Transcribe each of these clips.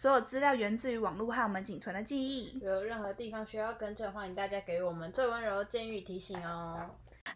所有资料源自于网络和我们仅存的记忆。有任何地方需要更正，欢迎大家给我们最温柔的建议提醒哦。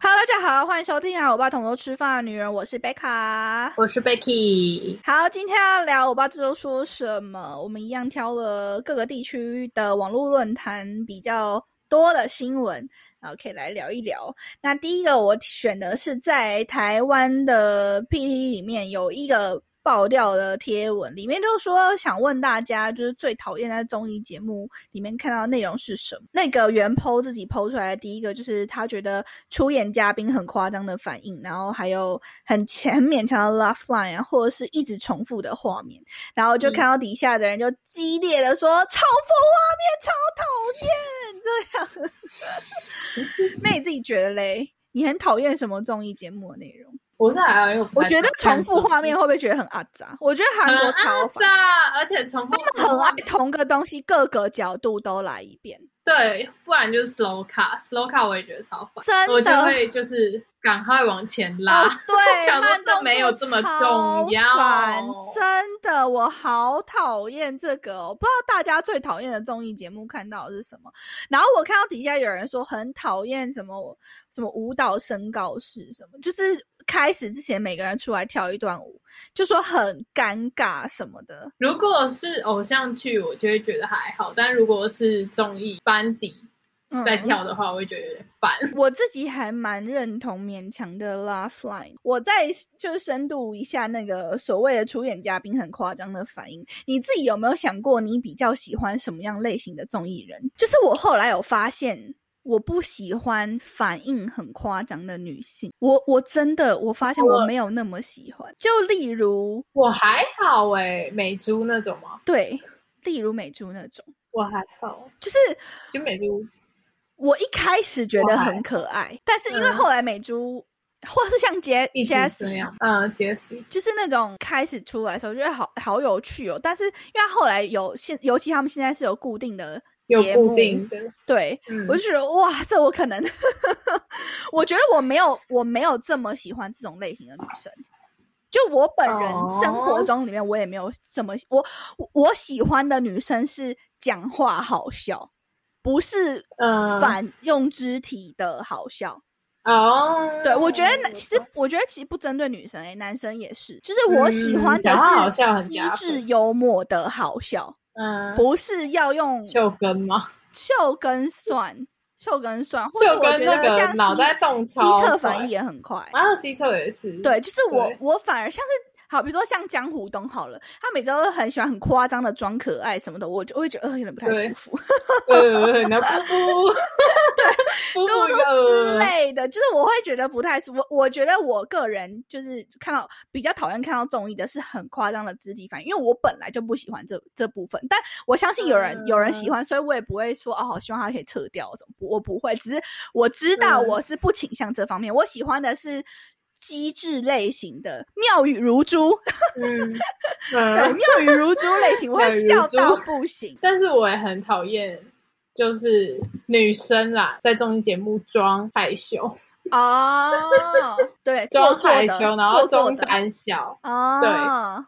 Hello，大家好，欢迎收听啊！我爸同桌吃饭的女人，我是贝卡。我是 Becky，好，今天要聊我爸这周说什么？我们一样挑了各个地区的网络论坛比较多的新闻，然后可以来聊一聊。那第一个我选的是在台湾的 PT 里面有一个爆掉的贴文，里面就说想问大家，就是最讨厌在综艺节目里面看到的内容是什么？那个原 PO 自己 PO 出来的第一个就是他觉得出演嘉宾很夸张的反应，然后还有很很勉强的 laugh line 啊，或者是一直重复的画面，然后就看到底下的人就激烈的说、重复画面超讨厌，这样。那你自己觉得嘞？你很讨厌什么综艺节目的内容？我是还好，因为我觉得重复画面会不会觉得很阿杂？我觉得韩国超烦，而且重复很爱同个东西各个角度都来一遍。对，不然就是 slow car，slow car 我也觉得超烦，真我就会就是赶快往前拉。哦、对，想说这没有这么重要真的，我好讨厌这个、哦。我不知道大家最讨厌的综艺节目看到的是什么。然后我看到底下有人说很讨厌什么什么舞蹈申告是什么，就是开始之前每个人出来跳一段舞，就说很尴尬什么的。如果是偶像剧，我就会觉得还好；但如果是综艺班底。在跳的话，我会觉得有点烦。我自己还蛮认同勉强的 laugh line。我再就深度一下那个所谓的出演嘉宾很夸张的反应，你自己有没有想过，你比较喜欢什么样类型的综艺人？就是我后来有发现，我不喜欢反应很夸张的女性。我我真的我发现我没有那么喜欢。就例如，我还好诶、欸，美珠那种吗？对，例如美珠那种，我还好，就是就美珠。我一开始觉得很可爱，但是因为后来美珠，嗯、或是像杰杰斯这样，嗯，杰斯就是那种开始出来的时候，觉得好好有趣哦。但是因为后来有现，尤其他们现在是有固定的有固定的，对、嗯、我就觉得哇，这我可能，我觉得我没有我没有这么喜欢这种类型的女生。就我本人生活中里面，我也没有这么、哦、我我喜欢的女生是讲话好笑。不是反用肢体的好笑。哦，嗯、对我觉得其实我觉得其实不针对女生哎、欸，男生也是，就是我喜欢的是机智幽默的好笑，嗯，不是要用秀根吗？秀根算秀根算，或者我觉得像脑袋动超机测反应也很快，啊，机测也是，对，就是我我反而像是。好，比如说像江湖东好了，他每周都很喜欢很夸张的装可爱什么的，我就会觉得呃有点不太舒服。对，然后布布，对，布布 之类的，就是我会觉得不太舒服。我觉得我个人就是看到比较讨厌看到综艺的是很夸张的肢体反应，因为我本来就不喜欢这这部分，但我相信有人、嗯、有人喜欢，所以我也不会说哦，好希望他可以撤掉什么，我不会，只是我知道我是不倾向这方面，嗯、我喜欢的是。机智类型的妙语如珠，嗯，对，妙语如珠类型，我会笑到不行。但是我也很讨厌，就是女生啦，在综艺节目装害羞哦，对，装害羞，然后装胆小哦，对，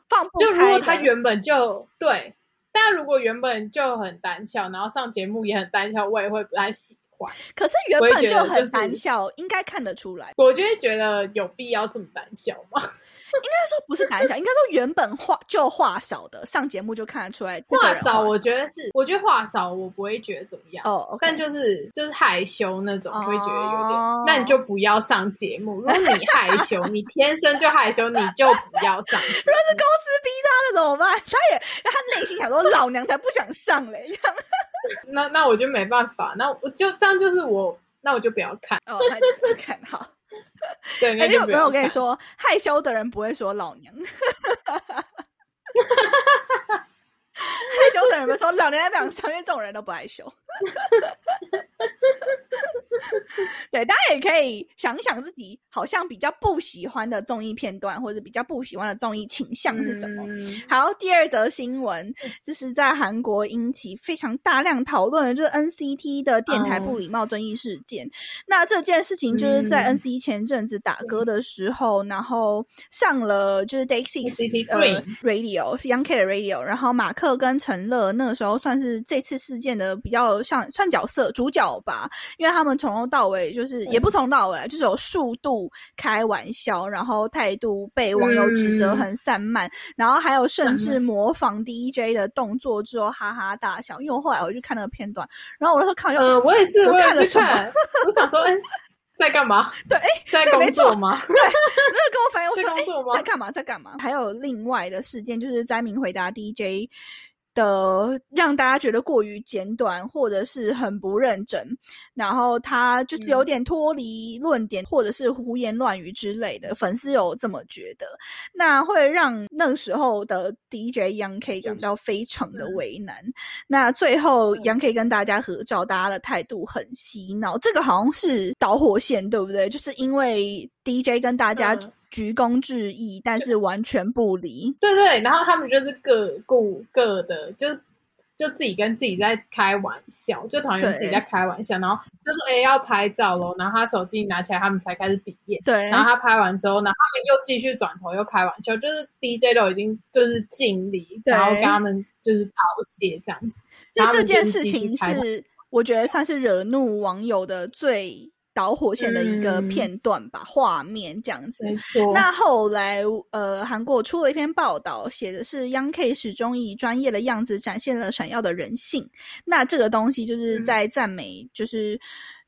放就如果他原本就对，但如果原本就很胆小，然后上节目也很胆小，我也会不太喜欢。可是原本就很胆小，应该看得出来。我就会觉得有必要这么胆小吗？应该说不是胆小，应该说原本话就话少的，上节目就看得出来。话少，我觉得是，我觉得话少，我不会觉得怎么样。哦、oh, 但就是就是害羞那种，oh. 会觉得有点。那你就不要上节目。如果你害羞，你天生就害羞，你就不要上。如果是公司逼他的怎么办？他也他内心想说，老娘才不想上嘞，这样。那那我就没办法，那我就这样，就是我，那我就不要看。哦，那就不要看好。对，哎、欸，有没有我跟你说，害羞的人不会说老娘。害羞的人们说老娘也不想上，因为这种人都不害羞。对，大家也可以想想自己好像比较不喜欢的综艺片段，或者比较不喜欢的综艺倾向是什么。好，第二则新闻就是在韩国引起非常大量讨论的，就是 NCT 的电台不礼貌争议事件。那这件事情就是在 NCT 前阵子打歌的时候，然后上了就是 Day Six 呃 Radio 是 Young K 的 Radio，然后马克跟陈乐那个时候算是这次事件的比较像算角色主角吧，因为他们从头到尾就是也不从头到尾，就是有数度开玩笑，然后态度被网友指责很散漫，然后还有甚至模仿 DJ 的动作之后哈哈大笑。因为我后来我去看那个片段，然后我那时候看就呃，我也是，我看了什么？我想说，哎，在干嘛？对，哎，在工作吗？对，那个跟我反映，我 说，哎，在干嘛？在干嘛？还有另外的事件，就是灾民回答 DJ。的让大家觉得过于简短，或者是很不认真，然后他就是有点脱离论点，或者是胡言乱语之类的。粉丝有这么觉得，那会让那个时候的 DJ Young K 感到非常的为难。那最后 Young K 跟大家合照，大家的态度很洗脑，这个好像是导火线，对不对？就是因为 DJ 跟大家。鞠躬致意，但是完全不理。对对，然后他们就是各顾各的，就就自己跟自己在开玩笑，就团员自己在开玩笑，然后就是：“哎，要拍照喽。”然后他手机拿起来，他们才开始比耶。对，然后他拍完之后，然后他们又继续转头又开玩笑，就是 DJ 都已经就是敬礼，然后跟他们就是道谢这样子。就这件事情是，我觉得算是惹怒网友的最。导火线的一个片段吧，画面这样子。没错。那后来，呃，韩国出了一篇报道，写的是 Young K 始终以专业的样子展现了闪耀的人性。那这个东西就是在赞美，就是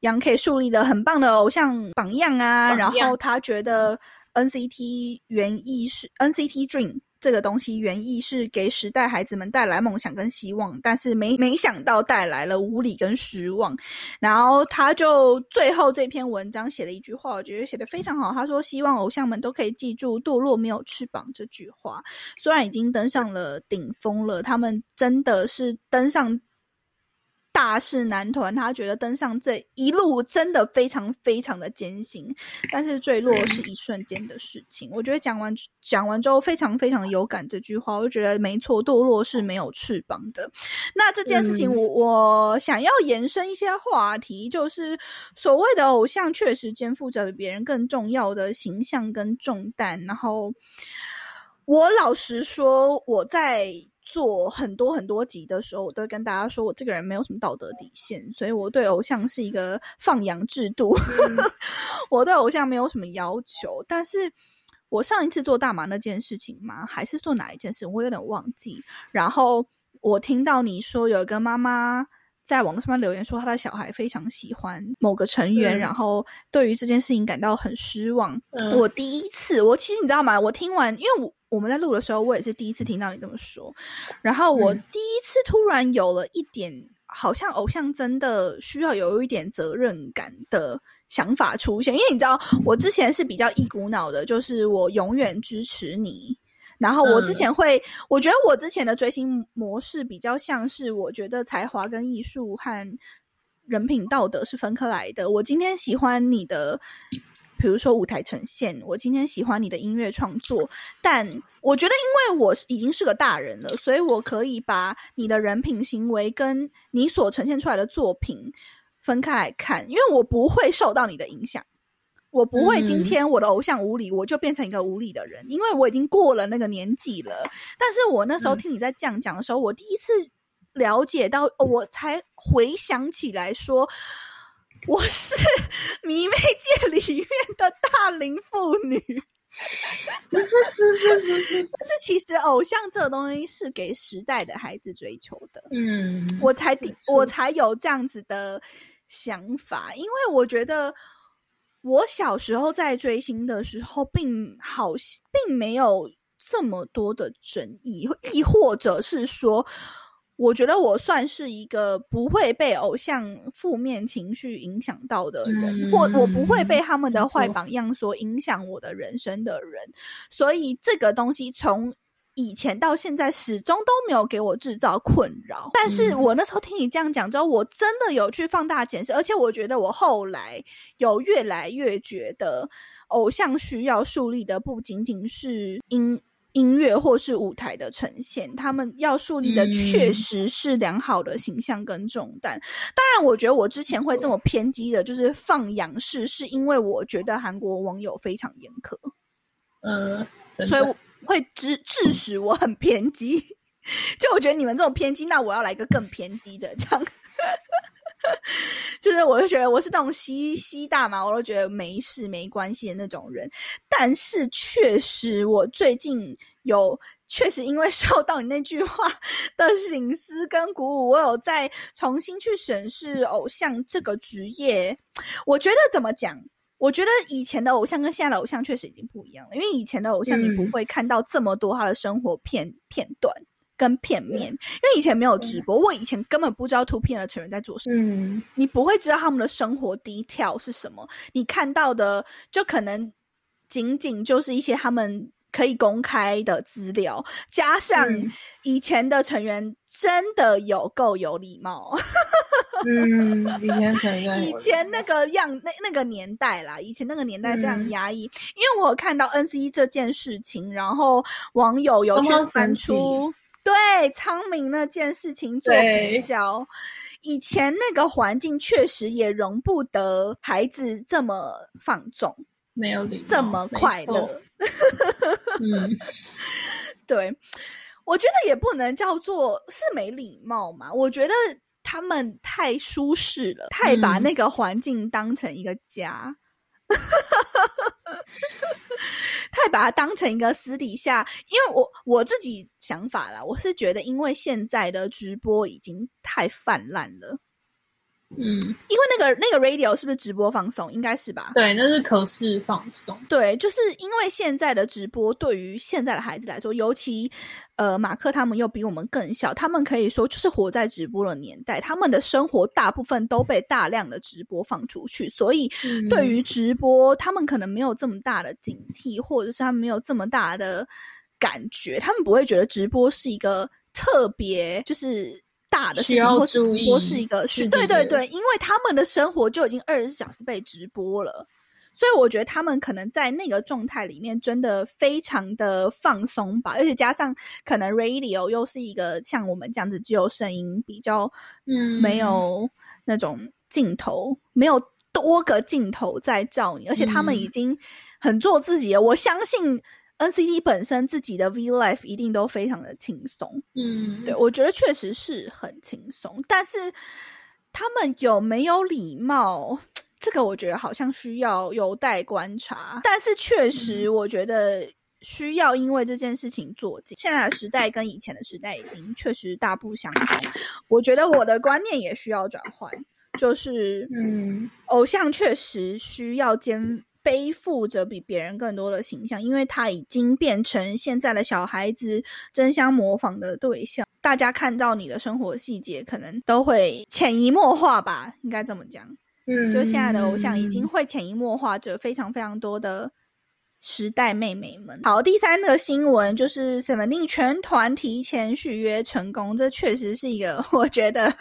Young K 树立了很棒的偶像榜样啊。然后他觉得 NCT 原意是 NCT Dream。这个东西原意是给时代孩子们带来梦想跟希望，但是没没想到带来了无理跟失望。然后他就最后这篇文章写了一句话，我觉得写的非常好。他说：“希望偶像们都可以记住‘堕落没有翅膀’这句话。虽然已经登上了顶峰了，他们真的是登上。”大势男团，他觉得登上这一路真的非常非常的艰辛，但是坠落是一瞬间的事情。我觉得讲完讲完之后，非常非常有感这句话，我就觉得没错，堕落是没有翅膀的。那这件事情，我我想要延伸一些话题，就是所谓的偶像确实肩负着比别人更重要的形象跟重担。然后，我老实说，我在。做很多很多集的时候，我都会跟大家说，我这个人没有什么道德底线，所以我对偶像是一个放养制度。我对偶像没有什么要求，但是我上一次做大麻那件事情吗？还是做哪一件事？我有点忘记。然后我听到你说有一个妈妈在网络上面留言说，他的小孩非常喜欢某个成员，然后对于这件事情感到很失望。我第一次，我其实你知道吗？我听完，因为我。我们在录的时候，我也是第一次听到你这么说，然后我第一次突然有了一点，好像偶像真的需要有一点责任感的想法出现。因为你知道，我之前是比较一股脑的，就是我永远支持你。然后我之前会，我觉得我之前的追星模式比较像是，我觉得才华跟艺术和人品道德是分开来的。我今天喜欢你的。比如说舞台呈现，我今天喜欢你的音乐创作，但我觉得因为我已经是个大人了，所以我可以把你的人品行为跟你所呈现出来的作品分开来看，因为我不会受到你的影响，我不会今天我的偶像无理，我就变成一个无理的人，因为我已经过了那个年纪了。但是我那时候听你在这样讲的时候，我第一次了解到，我才回想起来说。我是迷妹界里面的大龄妇女，但是其实偶像这个东西是给时代的孩子追求的。嗯，我才我才有这样子的想法，因为我觉得我小时候在追星的时候，并好并没有这么多的争议，亦或者是说。我觉得我算是一个不会被偶像负面情绪影响到的人，或我不会被他们的坏榜样所影响我的人生的人，所以这个东西从以前到现在始终都没有给我制造困扰。但是我那时候听你这样讲之后，我真的有去放大检视，而且我觉得我后来有越来越觉得，偶像需要树立的不仅仅是音。音乐或是舞台的呈现，他们要树立的确实是良好的形象跟重担。当然，我觉得我之前会这么偏激的，就是放仰视，是因为我觉得韩国网友非常严苛，嗯，所以会致致使我很偏激。就我觉得你们这种偏激，那我要来一个更偏激的，这样。就是我就觉得我是那种吸吸大麻，我都觉得没事没关系的那种人。但是确实，我最近有确实因为受到你那句话 的醒思跟鼓舞，我有在重新去审视偶像这个职业。我觉得怎么讲？我觉得以前的偶像跟现在的偶像确实已经不一样了，因为以前的偶像你不会看到这么多他的生活片片段。跟片面，因为以前没有直播，我以前根本不知道图片的成员在做什么。嗯，你不会知道他们的生活低调是什么，你看到的就可能仅仅就是一些他们可以公开的资料，加上以前的成员真的有够有礼貌。嗯，以前成员以前那个样那那个年代啦，以前那个年代非常压抑，因为我看到 N C 这件事情，然后网友有去翻出。对昌明那件事情做比较，以前那个环境确实也容不得孩子这么放纵，没有礼，这么快乐。嗯，对，我觉得也不能叫做是没礼貌嘛。我觉得他们太舒适了，太把那个环境当成一个家。太把它当成一个私底下，因为我我自己想法啦，我是觉得，因为现在的直播已经太泛滥了。嗯，因为那个那个 radio 是不是直播放送？应该是吧？对，那是可视放送。对，就是因为现在的直播对于现在的孩子来说，尤其呃马克他们又比我们更小，他们可以说就是活在直播的年代，他们的生活大部分都被大量的直播放出去，所以对于直播，他们可能没有这么大的警惕，或者是他们没有这么大的感觉，他们不会觉得直播是一个特别就是。大的事情，或是直播是一个，是对对对，因为他们的生活就已经二十四小时被直播了，所以我觉得他们可能在那个状态里面真的非常的放松吧，而且加上可能 radio 又是一个像我们这样子只有声音，比较嗯没有那种镜头，没有多个镜头在照你，而且他们已经很做自己了，我相信。NCT 本身自己的 V Life 一定都非常的轻松，嗯，对我觉得确实是很轻松，但是他们有没有礼貌，这个我觉得好像需要有待观察。但是确实，我觉得需要因为这件事情做现在的时代跟以前的时代已经确实大不相同，我觉得我的观念也需要转换，就是嗯，偶像确实需要兼。背负着比别人更多的形象，因为他已经变成现在的小孩子争相模仿的对象。大家看到你的生活细节，可能都会潜移默化吧，应该这么讲。嗯，就现在的偶像已经会潜移默化着非常非常多的时代妹妹们。好，第三个新闻就是 Seventeen 全团提前续约成功，这确实是一个 我觉得。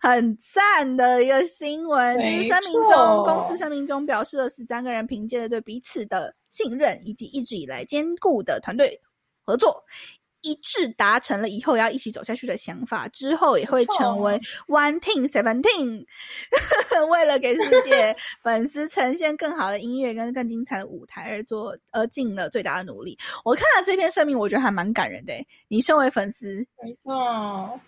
很赞的一个新闻，就是声明中，公司声明中表示了十三个人凭借着对彼此的信任，以及一直以来坚固的团队合作。一致达成了以后要一起走下去的想法，之后也会成为 One Team Seventeen，为了给世界 粉丝呈现更好的音乐跟更精彩的舞台而做而尽了最大的努力。我看了这篇声明，我觉得还蛮感人的。你身为粉丝，没错，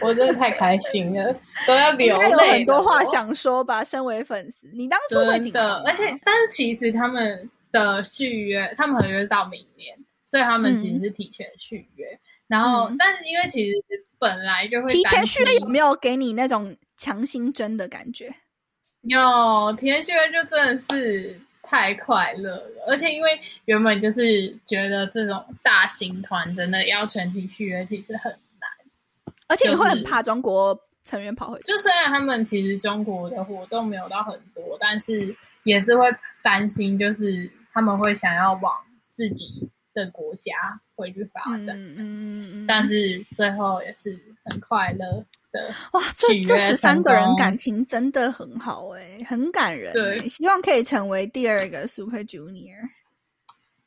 我真的太开心了，都要 流泪。有很多话想说吧。身为粉丝，你当初会紧张，而且但是其实他们的续约，他们合约到明年。所以他们其实是提前续约，然后但是因为其实本来就会提前续约，有没有给你那种强心针的感觉？有提前续约就真的是太快乐了，而且因为原本就是觉得这种大型团真的要全体续约其实很难，而且你会很怕中国成员跑回去。就虽然他们其实中国的活动没有到很多，但是也是会担心，就是他们会想要往自己。的国家回去发展。嗯嗯嗯，但是最后也是很快乐的。哇，这这十三个人感情真的很好哎、很感人、对欸。希望可以成为第二个 Super Junior。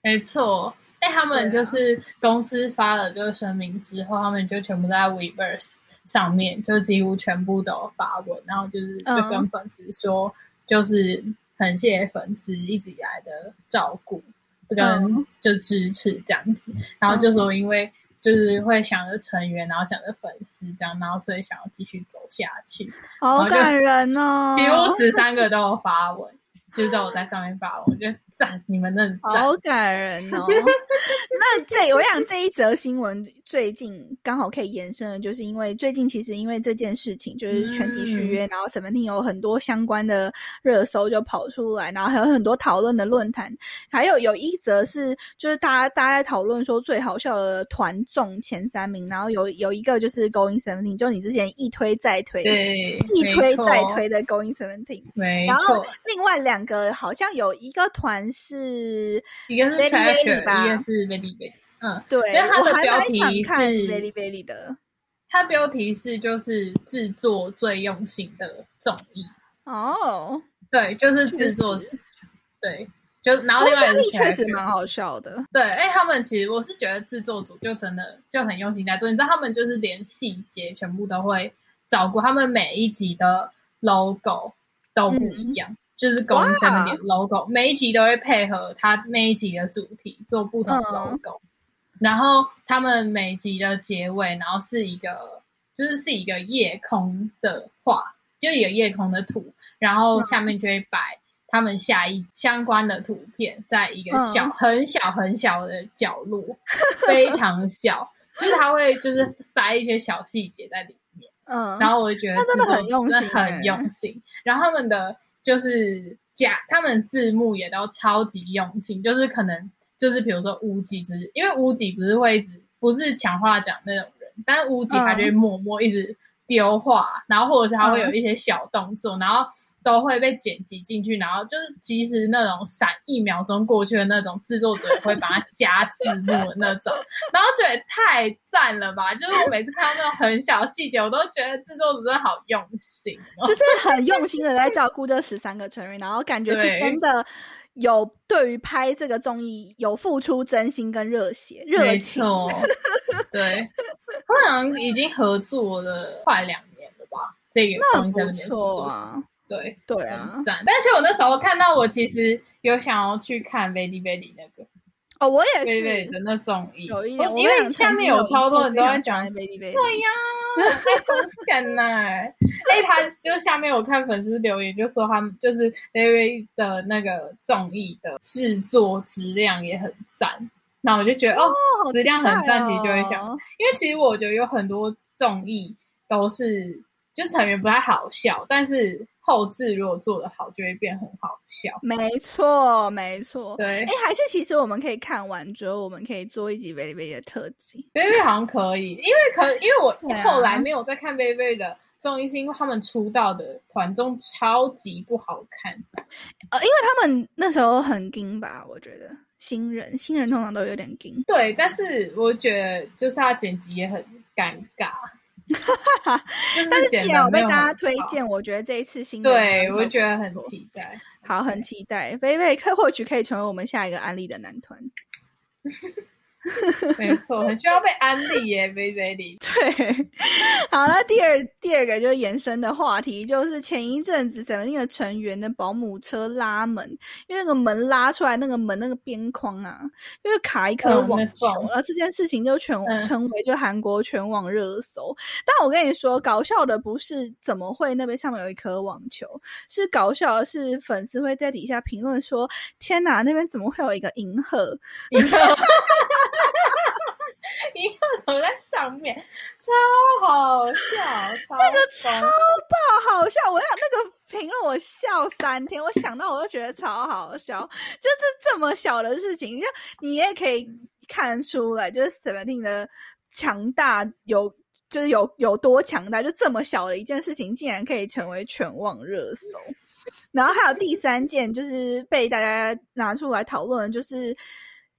没错，哎，他们就是公司发了这个声明之后，他们就全部在 Weverse 上面，就几乎全部都有发文，然后就是就嗯跟粉丝说，就是很谢谢粉丝一直以来的照顾跟嗯就支持这样子，然后就说因为。就是会想着成员，然后想着粉丝这样，然后所以想要继续走下去。好感人哦！几乎十三个都有发文，就是都有在上面发文，我觉得赞，你们真的。好感人哦！那这我想这一则新闻最近刚好可以延伸的，就是因为最近其实因为这件事情，就是全体续约，然后 Seventeen 有很多相关的热搜就跑出来，然后还有很多讨论的论坛，还有有一则是就是大家大家在讨论说最好笑的团综前三名，然后有有一个就是 Going Seventeen，就你之前一推再推。对，一推再推，的 Going Seventeen，没然后，另外两个好像有一个团是一个是 Treasure，吧一个是 Baby Baby。嗯，对，因为它的标题是 Lady Belly 的它标题是就是制作最用心的综艺，哦，对，就是制作，对，就然后另外一确实蛮好笑的。对，哎，他们其实我是觉得制作组就真的就很用心在做，你知道他们就是连细节全部都会照顾，他们每一集的 logo 都不一样，就是公嗯哇司的 logo，每一集都会配合他那一集的主题做不同的嗯。logo，、然后他们每集的结尾，然后是一个就是是一个夜空的画，就一个夜空的图，然后下面就会摆他们下一相关的图片，在一个小、嗯。很小很小的角落，非常小，就是他会就是塞一些小细节在里面，嗯，然后我就觉得那真的很用心很欸。用心，然后他们的就是假，他们字幕也都超级用心，就是可能就是比如说无极之，因为无极不是会一直不是强化奖那种人，但是无极他就会默默一直丢话，然后或者是他会有一些小动作，然后。都会被剪辑进去，然后就是即使那种闪一秒钟过去的那种，制作者也会把它加字幕的那种，然后觉得太赞了吧！就是我每次看到那种很小的细节，我都觉得制作组真的好用心哦。就是很用心的在照顾这十三个成员，然后感觉是真的有对于拍这个综艺有付出真心跟热血热没情。错，对，他们好像已经合作了快两年了吧？这个那不错啊，对，对啊。很，赞。但是我那时候看到，我其实有想要去看 Lady Lady 那个。哦，我也是。Lady 的那综艺，有一点，我因为下面有超多人都在讲讲 Baby Baby，对呀，太风险呢！哎，他就下面我看粉丝留言就说他们就是 Larry 的那个综艺的制作质量也很赞，那我就觉得哦，好质量很赞，其实就会想，哦因为其实我觉得有很多综艺都是就成员不太好笑，但是后置如果做得好，就会变很好笑。没错，没错。对哎，还是其实我们可以看完之后，我们可以做一集 Baby 的特辑。v a v y 好像可以，因为可因为我后来没有再看 v a v y 的综艺，是因为他们出道的团综超级不好看。呃，因为他们那时候很硬吧，我觉得新人新人通常都有点硬。对，但是我觉得就是他剪辑也很尴尬，就 但是既然剪的没有有被大家，推荐，我觉得这一次新的对我觉得很期待。好，很期待。菲菲可或许可以成为我们下一个安利的男团。没错，很需要被安利耶，Baby。对，好，那第二第二个就是延伸的话题，就是前一阵子 Seventeen 的成员的保姆车拉门，因为那个门拉出来，那个门那个边框啊，因为卡一颗嗯网球，然后这件事情就全、嗯成为就韩国全网热搜。但我跟你说，搞笑的不是怎么会那边上面有一颗网球，是搞笑的是粉丝会在底下评论说：“天哪，那边怎么会有一个银河？” 银河，银河怎么在上面？超好笑，超那个超爆好笑！我要那个评论我笑三天，我想到我就觉得超好笑。就这这么小的事情，就你也可以看出来，就是 Seventeen 的强大有。就是有有多强大，就这么小的一件事情，竟然可以成为全网热搜。然后还有第三件，就是被大家拿出来讨论，就是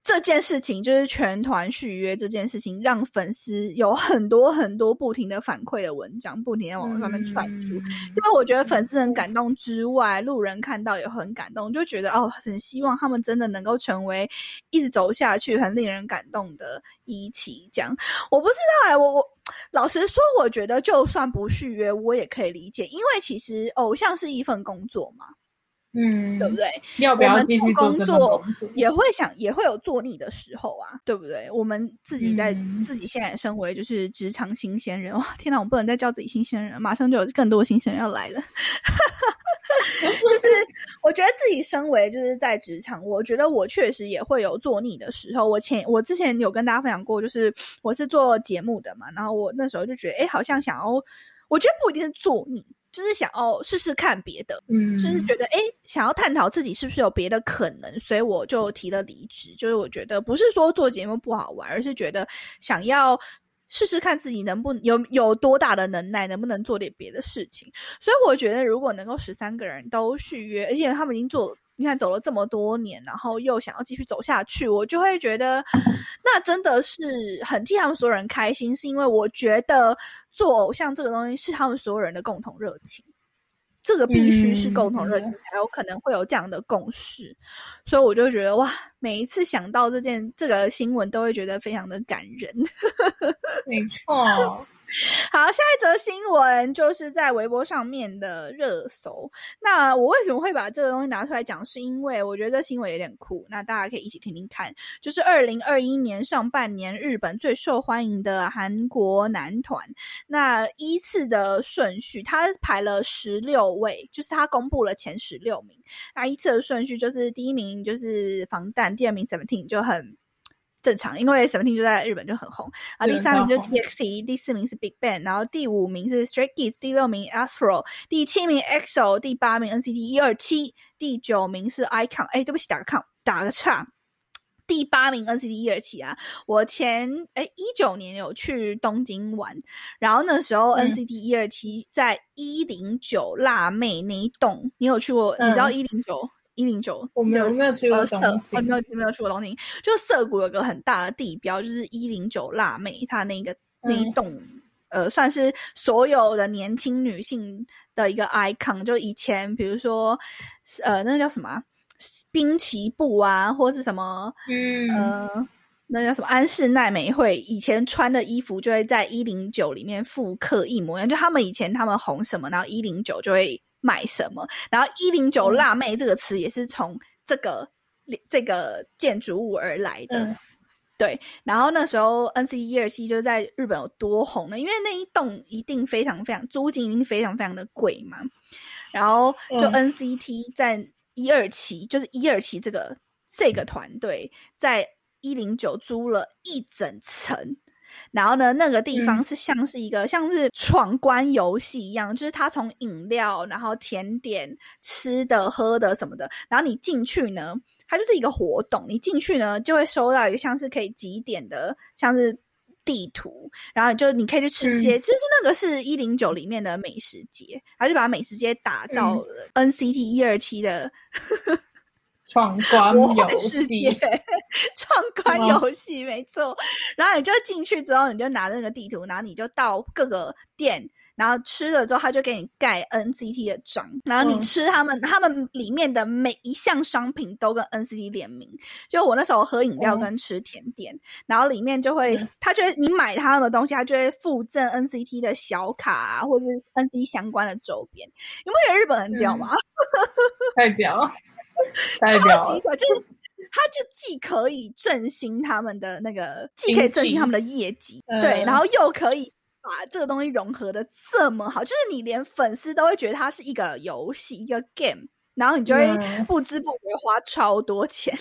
这件事情就是全团续约这件事情，让粉丝有很多很多不停的反馈的文章，不停在网络上面传出。因为我觉得粉丝很感动之外，路人看到也很感动，就觉得哦，很希望他们真的能够成为一直走下去很令人感动的一期。这样，我不知道哎，我我老实说，我觉得就算不续约，我也可以理解，因为其实偶像是一份工作嘛。嗯，对不对？要不要继续工作？也会想，也会有做腻的时候啊，对不对？我们自己在自己现在身为就是职场新鲜人，哇，天哪，我不能再叫自己新鲜人，马上就有更多新鲜人要来了。就是我觉得自己身为就是在职场，我觉得我确实也会有做腻的时候。我前我之前有跟大家分享过，就是我是做节目的嘛，然后我那时候就觉得，哎，好像想要，我觉得不一定是做腻。就是想要试试看别的，嗯，就是觉得哎，想要探讨自己是不是有别的可能，所以我就提了离职。就是我觉得不是说做节目不好玩，而是觉得想要试试看自己能不有有多大的能耐，能不能做点别的事情。所以我觉得如果能够十三个人都续约，而且他们已经做。你看，走了这么多年，然后又想要继续走下去，我就会觉得，那真的是很替他们所有人开心。是因为我觉得做偶像这个东西是他们所有人的共同热情，这个必须是共同热情才有可能会有这样的共识。所以我就觉得哇，每一次想到这件这个新闻，都会觉得非常的感人。没错。好，下一则新闻就是在微博上面的热搜。那我为什么会把这个东西拿出来讲？是因为我觉得这新闻有点酷。那大家可以一起听听看。就是二零二一年上半年日本最受欢迎的韩国男团，那依次的顺序，他排了十六位，就是他公布了前十六名。那依次的顺序就是第一名就是防弹，第二名 Seventeen 就很。正常，因为 Seventeen 就在日本就很红啊。第三名就是 TXT，第四名是 Big Bang，然后第五名是 Stray Kids，第六名 Astro，第七名 EXO，第八名 NCT 一二七，第九名是 Icon。哎，对不起，打个抗，打个岔。第八名 NCT 一二七啊，我前哎一九年有去东京玩，然后那时候 NCT 一二七在一零九辣妹那一栋，你有去过？你知道一零九？一零九，我没有没有去过东京，没有没有去过东京。就涩谷有个很大的地标，就是一零九辣妹，她那个那一栋，呃，算是所有的年轻女性的一个 icon。就以前比如说，呃，那个叫什么滨崎步啊，或是什么，嗯，呃，那叫什么安室奈美惠，以前穿的衣服就会在一零九里面复刻一模一样。就他们以前他们红什么，然后一零九就会。买什么？然后一零九辣妹这个词也是从这个这个建筑物而来的，对。然后那时候 N C 一二七就在日本有多红呢？因为那一栋一定非常非常租金一定非常非常的贵嘛。然后就 N C T 在一二期，就是一二期这个这个团队在一零九租了一整层。然后呢，那个地方是像是一个像是闯关游戏一样，就是它从饮料，然后甜点、吃的、喝的什么的，然后你进去呢，它就是一个活动。你进去呢，就会收到一个像是可以几点的，像是地图，然后就你可以去吃些，就是那个是一零九里面的美食街，他就把美食街打造了 NCT 一二七的。闯关 游戏，闯关游戏没错。然后你就进去之后，你就拿那个地图，然后你就到各个店，然后吃了之后，他就给你盖 NCT 的章。然后你吃他们，他们里面的每一项商品都跟 NCT 联名。就我那时候喝饮料跟吃甜点，然后里面就会，他觉得你买他们的东西，他就会附赠 NCT 的小卡啊，或者是 NCT 相关的周边。你不觉得日本很屌吗？太屌！超级的，就是他就既可以振兴他们的那个，既可以振兴他们的业绩，对，然后又可以把这个东西融合的这么好，就是你连粉丝都会觉得它是一个游戏，一个 game，然后你就会不知不觉花超多钱，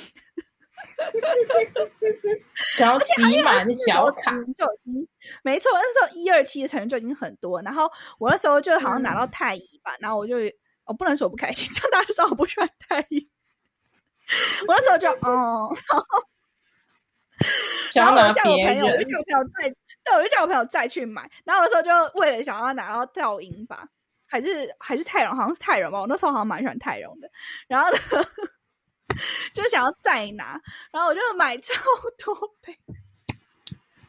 然后集满小卡就已经没错，那时候一二期的成员就已经很多，然后我那时候就好像拿到太乙吧，然后我就。我不能说我不开心，这样大家知道我不喜欢太医。我那时候就哦，然后 然后我就叫我朋友，我就叫我朋友再，对，我就叫我朋友再去买。然后那时候就为了想要拿到跳音吧，还是还是泰荣，好像是泰荣吧。我那时候好像蛮喜欢泰荣的。然后呢，就想要再拿，然后我就买超多杯。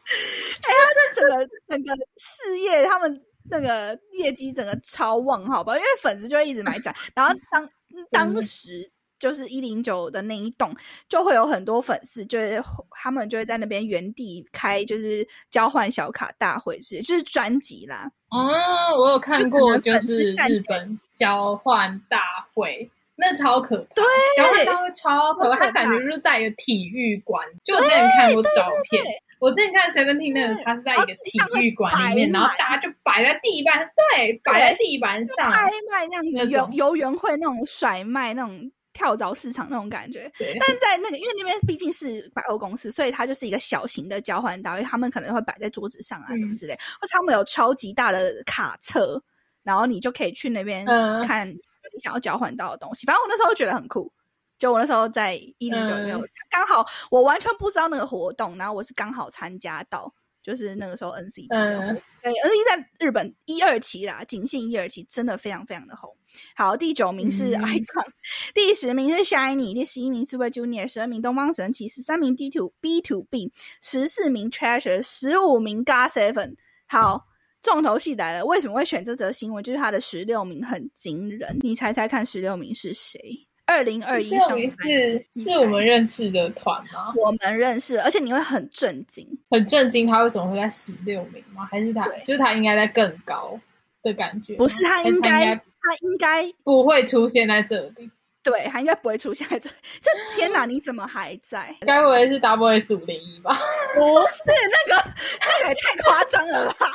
哎、他这整个整个事业，他们那个业绩整个超旺，好吧？因为粉丝就会一直买展，然后当当时就是一零九的那一栋，就会有很多粉丝，就是他们就会在那边原地开，就是交换小卡大会是，就是专辑啦。哦，我有看过，就是日本交换大会，那超可怕。对交换大会超可怕，超可怕它感觉就是在一个体育馆。就我之前看过照片，我之前看 Seventeen 那个，对它是在一个体育馆里面，然后大家就摆在地板，对，摆在地板上。拍卖那样子，游游园会那种甩卖那种跳蚤市场那种感觉。对，但在那个，因为那边毕竟是百货公司，所以它就是一个小型的交换岛，因为，他们可能会摆在桌子上啊什么嗯之类，或者他们有超级大的卡车，然后你就可以去那边嗯看你想要交换到的东西。反正我那时候觉得很酷。就我那时候在一零九里面嗯，刚好我完全不知道那个活动，然后我是刚好参加到，就是那个时候 NCT 的活嗯对，NCT 在日本一二期啦，仅限一二期，真的非常非常的红。好，第九名是嗯 Icon，、第十名是 Shiny，第十一名 Super Junior，十二名东方神起，十三名 D Two B Two B，十四名 Treasure，十五名 GOT Seven。好，重头戏来了，为什么会选这则新闻？就是它的十六名很惊人，你猜猜看，十六名是谁？二零二一上这名班是是我们认识的团吗？我们认识，而且你会很震惊。很震惊，他为什么会在十六名吗？还是他就是他应该在更高的感觉？不是他应该，他他应该不会出现在这里？对，他应该不会出现在这。就天哪，你怎么还在？该不会是 Double S 五零一吧？不是那个，那个也太夸张了吧？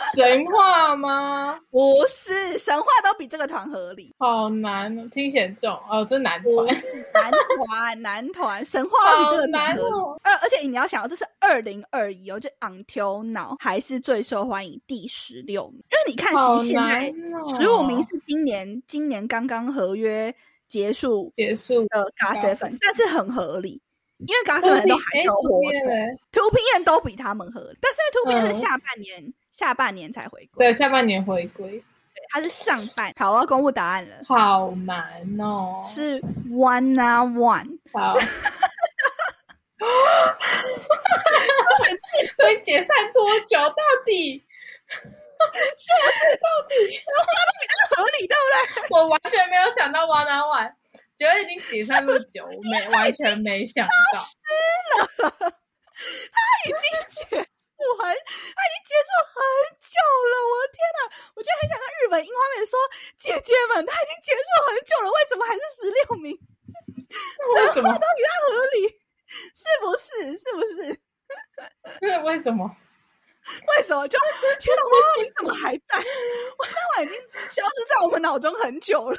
神话吗？不是，神话都比这个团合理。好难哦，金贤重哦，这男团，男团，男团，神话都比这个团合理。哦。而而且你要想，这是二零二一哦，就 Until Now 还是最受欢迎第十六名。因为你看，其实现在！十五名是今年今年刚刚合约结束结束的 GOT GOT Seven，但是很合理，因为 GOT 都 Seven 都还有活动。嘞，Two P N 都比他们合理，但是因为 Two P N 嗯是下半年、下半年才回归，对，下半年回归，他是上半。好，我要公布答案了，好难哦。是 One on One。好。所以解散多久？到底合理对不我完全没有想到 One on One，觉得已经解散那么久，我 没完全没想到。他？已经结束很，他已经结束很久了。我的天哪！我就很想跟日本樱花妹说，姐姐们，他已经结束很久了，为什么还是十六名？为什么？都比它合理，是不是？是不是？真的为什么？为什么？就天哪，你怎么还在？我那晚已经消失在我们脑中很久了。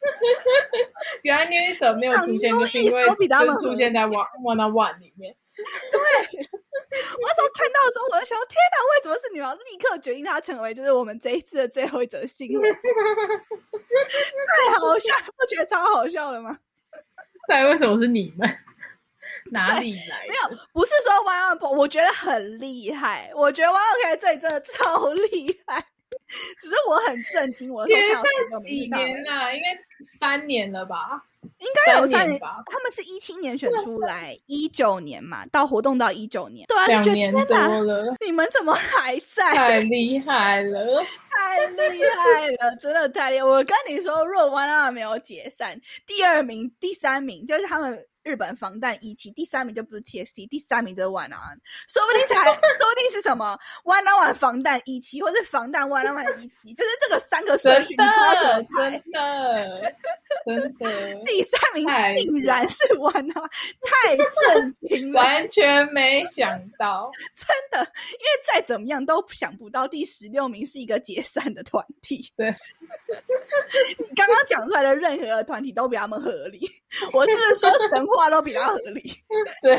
原来 New Easter 没有出现，就是因为就出现在 One One on One 里面。对我那时候看到的时候，我就想说，天哪，为什么是你们？立刻决定她成为就是我们这一次的最后一则新闻，太好笑，不觉得超好笑了吗？对，为什么是你们？哪里来没的？有，不是说 One One，我觉得很厉害，我觉得 One OK 这里真的超厉害，只是我很震惊，我那时解候看到这个散几年了？应该三年了吧？应该有三三年吧他们是一七年选出来，一九年嘛，到活动到一九年，对啊，两年多了，你们怎么还 在？太厉害了！太厉害了，真的太厉害！我跟你说，若湾那没有解散，第二名、第三名就是他们日本防弹一期，第三名就不是 TST，第三名就是 One On，说不定才，说不定是什么 One On 防弹一期，或是防弹 One On 一期，就是这个三个顺序，你不知道怎的。真的，真的，第三名太竟然是 One On，太震惊了！完全没想到。真的，因为再怎么样都想不到第十六名是一个解散的团体。对，你刚刚讲出来的任何的团体都比他们合理。我是不是说神话都比他合理？对，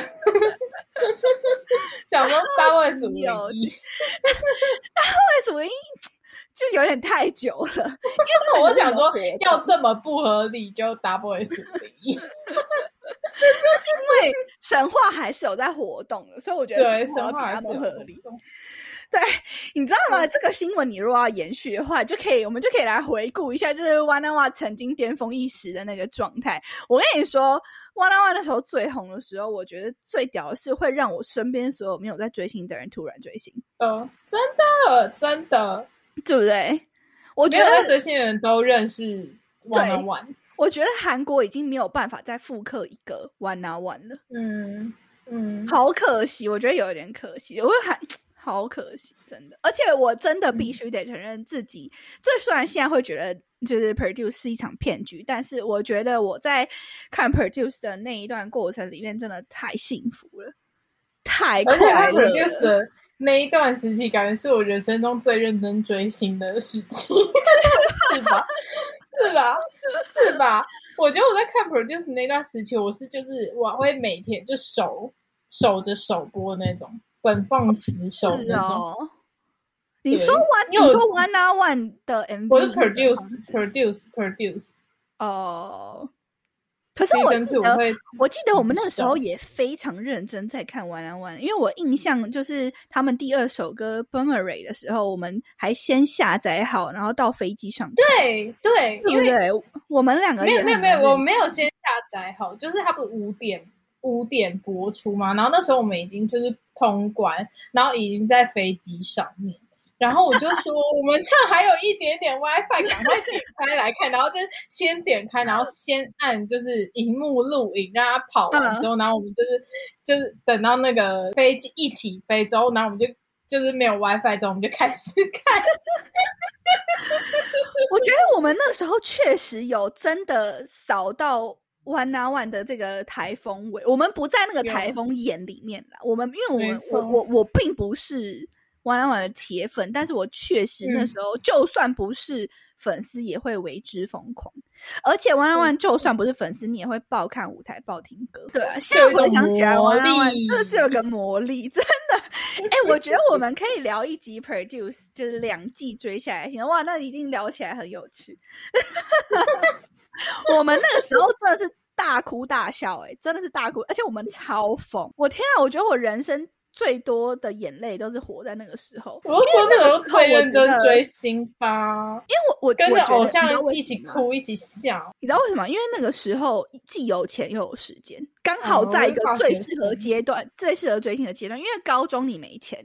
想说八位数有零一，为什么 就有点太久了？因为我想说要这么不合理就 double S 因为神话还是有在活动的，所以我觉得对，神话比他神话还是合理。活动你知道吗？这个新闻你如果要延续的话，就可以，我们就可以来回顾一下，就是 One on One 曾经巅峰一时的那个状态。我跟你说，One on One 那时候最红的时候，我觉得最屌的是会让我身边所有没有在追星的人突然追星，哦，真的真的，对不对？我觉得，追星的人都认识 One on One。我觉得韩国已经没有办法再复刻一个 One on One 了，嗯嗯，好可惜，我觉得有一点可惜，我会喊。好可惜，真的，而且我真的必须得承认自己，这虽然现在会觉得就是 produce 是一场骗局，但是我觉得我在看 produce 的那一段过程里面，真的太幸福了，太而且他快乐 produce 了。的那一段时期，感觉是我人生中最认真追星的时期，是吧？是吧？是吧？我觉得我在看 produce 那段时期，我是就是我会每天就守守着首播那种。本放持守是那种。哦，你对说我你说 one on one 的 MV，我是 Produce，Produce，Produce 哦。可是我记得，会我记得我们那个时候也非常认真在看 One on One，因为我印象就是他们第二首歌《Boomerang》的时候，我们还先下载好，然后到飞机上看，对对，因为对？我们两个没有没有没有，我没有先下载好，就是它不是五点五点播出嘛，然后那时候我们已经就是通关，然后已经在飞机上面。然后我就说，我们这还有一点点 WiFi，赶快点开来看。然后就先点开，然后先按就是荧幕录影，让它跑完之后，然后我们就是就是等到那个飞机一起飞之后，然后我们就就是没有 WiFi 之后，我们就开始看。我觉得我们那时候确实有真的扫到 One on One 的这个台风尾，我们不在那个有台风眼里面啦。我们因为我们我我我并不是 One on One 的铁粉，但是我确实那嗯时候就算不是粉丝，也会为之疯狂。而且 One on One 就算不是粉丝，你也会爆看舞台、爆听歌。对啊，现在回想起来魔，One on One 力真的是有个魔力，真的。哎、我觉得我们可以聊一集 Produce，就是两季追下来，行哇，那一定聊起来很有趣。我们那个时候真的是大哭大笑、哎，真的是大哭，而且我们超疯。我天啊，我觉得我人生最多的眼泪都是活在那个时候，我说那个时候最认真追星吧，因为我我跟着偶像一起哭一起笑。你知道为什么？因为那个时候既有钱又有时间，刚好哦在一个最适合生阶段、最适合追星的阶段。因为高中你没钱，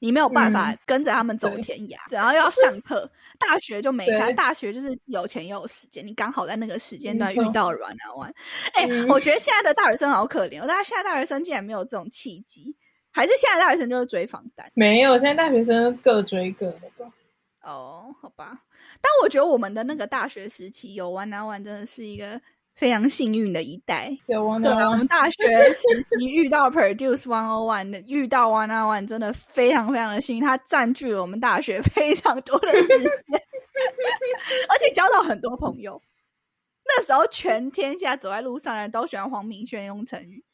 你没有办法嗯跟着他们走天涯，然后要上课。大学就没对看，大学就是有钱又有时间，你刚好在那个时间段遇到了软男玩。哎、嗯我觉得现在的大学生好可怜哦，大家现在大学生竟然没有这种契机，还是现在大学生就是追房单。没有，现在大学生各追各的吧。哦，好吧，但我觉得我们的那个大学时期有 One on One 真的是一个非常幸运的一代。对啊，我呢们，大学 时期遇到 Produce One O One 的，遇到 One on One 真的非常非常的幸运，它占据了我们大学非常多的时间，而且交到很多朋友。那时候全天下走在路上的人都喜欢黄明轩、用成语，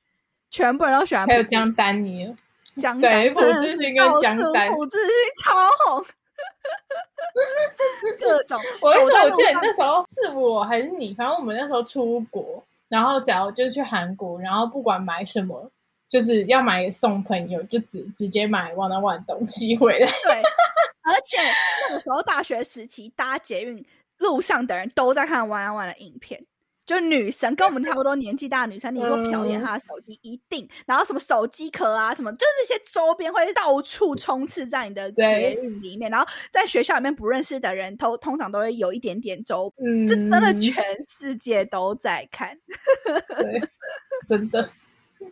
全部人都喜欢还有江丹尼尔，江对朴智是勋跟江丹朴智勋超红，各种。我那时候我记得那时候是我还是你，反正我们那时候出国，然后假如就是去韩国，然后不管买什么，就是要买送朋友，就直直接买 One on One 东西回来。对，而且那个时候大学时期搭捷运路上的人都在看 One on One 的影片。就女生跟我们差不多年纪大的女生，你如果瞟一眼嗯她的手机，一定，然后什么手机壳啊，什么，就是这些周边会到处充斥在你的捷对运里面，然后在学校里面不认识的人，都通常都会有一点点周，嗯，这真的全世界都在看，对，真的。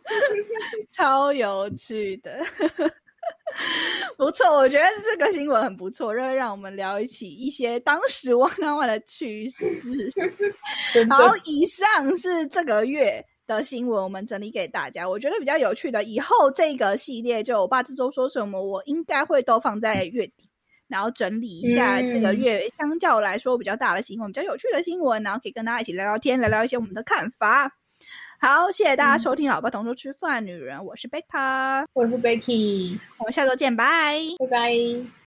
超有趣的。不错，我觉得这个新闻很不错，就会让我们聊起一些当时 One on One 的趣事。好，以上是这个月的新闻，我们整理给大家。我觉得比较有趣的，以后这个系列就我爸这周说什么，我应该会都放在月底，然后整理一下这个嗯月相较来说比较大的新闻、比较有趣的新闻，然后可以跟大家一起聊聊天，聊聊一些我们的看法。好，谢谢大家收听《老爸同桌吃饭女人》，我是贝塔，我是 Becky，我们下周见，拜。拜拜。